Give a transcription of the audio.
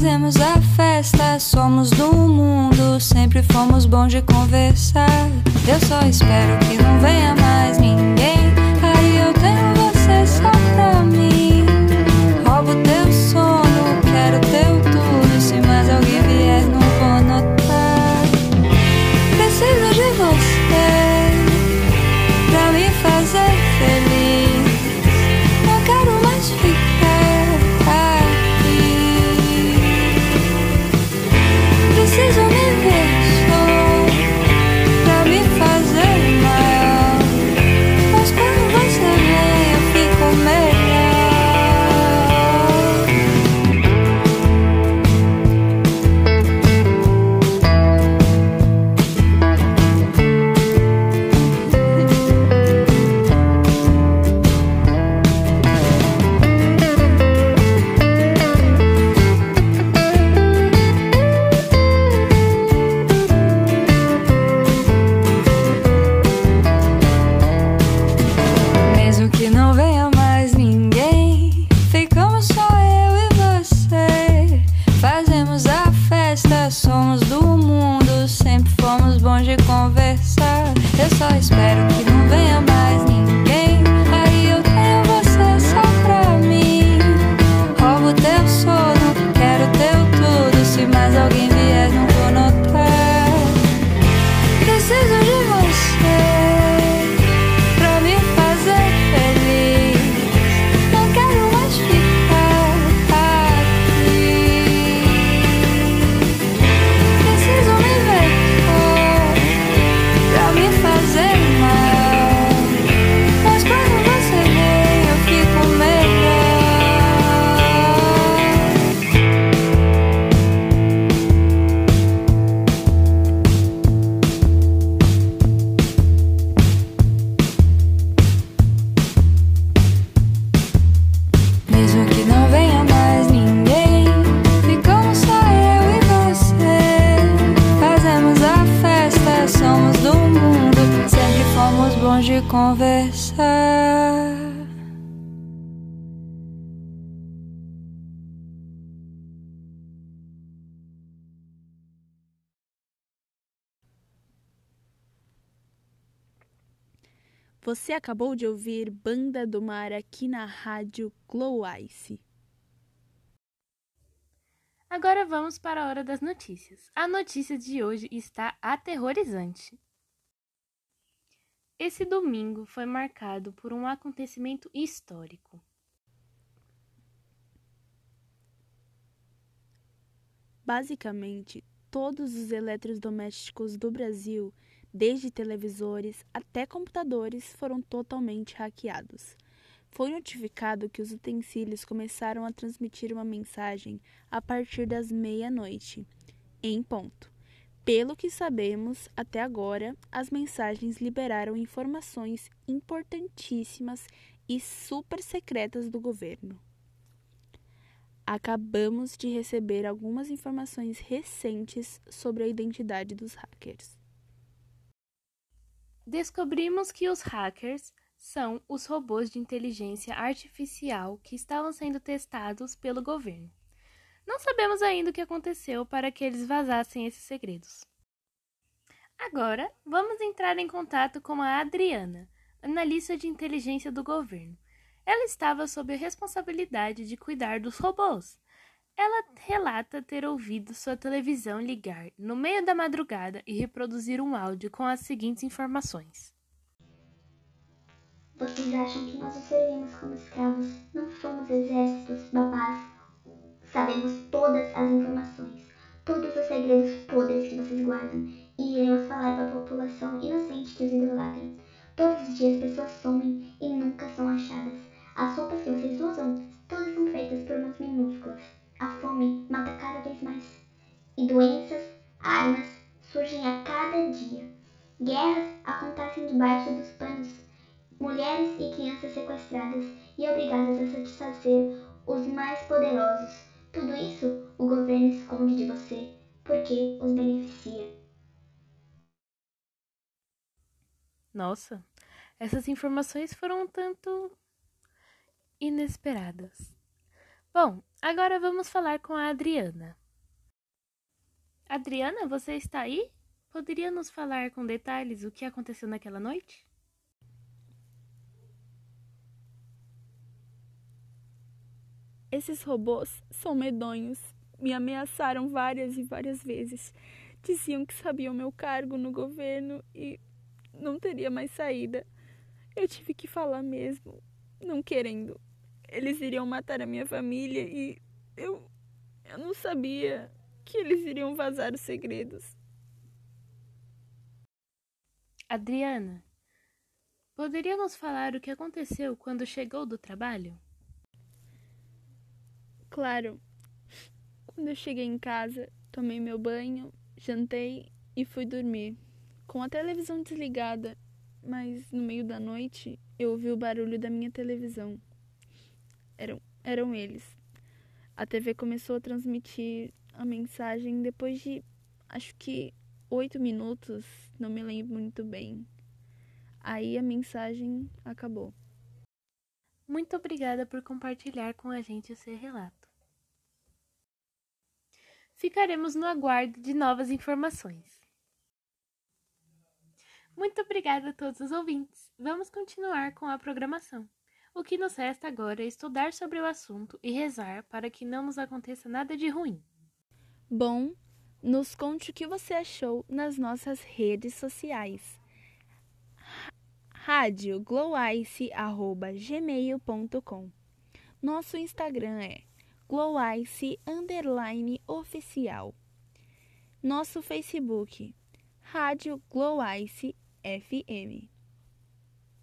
fazemos a festa, somos do mundo, sempre fomos bons de conversar. Eu só espero que não venha mais ninguém. De conversar. Eu só espero que conversar. Você acabou de ouvir Banda do Mar aqui na rádio Glow Ice. Agora vamos para a hora das notícias. A notícia de hoje está aterrorizante. Esse domingo foi marcado por um acontecimento histórico. Basicamente, todos os eletrodomésticos do Brasil, desde televisores até computadores, foram totalmente hackeados. Foi notificado que os utensílios começaram a transmitir uma mensagem a partir das meia-noite, em ponto. Pelo que sabemos até agora, as mensagens liberaram informações importantíssimas e super secretas do governo. Acabamos de receber algumas informações recentes sobre a identidade dos hackers. Descobrimos que os hackers são os robôs de inteligência artificial que estavam sendo testados pelo governo. Não sabemos ainda o que aconteceu para que eles vazassem esses segredos. Agora, vamos entrar em contato com a Adriana, analista de inteligência do governo. Ela estava sob a responsabilidade de cuidar dos robôs. Ela relata ter ouvido sua televisão ligar no meio da madrugada e reproduzir um áudio com as seguintes informações. Vocês acham que nós os servimos como escravos? Não somos exércitos, babás. Sabemos todas as informações, todos os segredos podres que vocês guardam e iremos falar para a população inocente que os idolatra. Todos os dias pessoas somem e nunca são achadas. As roupas que vocês usam, todas são feitas por mãos minúsculas. A fome mata cada vez mais. E doenças, armas surgem a cada dia. Guerras acontecem debaixo dos panos. Mulheres e crianças sequestradas e obrigadas a satisfazer os mais poderosos. Tudo isso o governo esconde de você porque os beneficia. Nossa, essas informações foram um tanto inesperadas. Bom, agora vamos falar com a Adriana. Adriana, você está aí? Poderia nos falar com detalhes o que aconteceu naquela noite? Esses robôs são medonhos. Me ameaçaram várias e várias vezes. Diziam que sabiam meu cargo no governo e não teria mais saída. Eu tive que falar mesmo, não querendo. Eles iriam matar a minha família e eu eu não sabia que eles iriam vazar os segredos. Adriana, poderia nos falar o que aconteceu quando chegou do trabalho? Claro. Quando eu cheguei em casa, tomei meu banho, jantei e fui dormir, com a televisão desligada, mas no meio da noite eu ouvi o barulho da minha televisão. Eram, eram eles. A TV começou a transmitir a mensagem depois de acho que oito minutos, não me lembro muito bem. Aí a mensagem acabou. Muito obrigada por compartilhar com a gente o seu relato. Ficaremos no aguardo de novas informações. Muito obrigada a todos os ouvintes. Vamos continuar com a programação. O que nos resta agora é estudar sobre o assunto e rezar para que não nos aconteça nada de ruim. Bom, nos conte o que você achou nas nossas redes sociais. Rádio glowice@gmail.com. Nosso Instagram é glowice underline oficial. Nosso Facebook Rádio Glowice FM.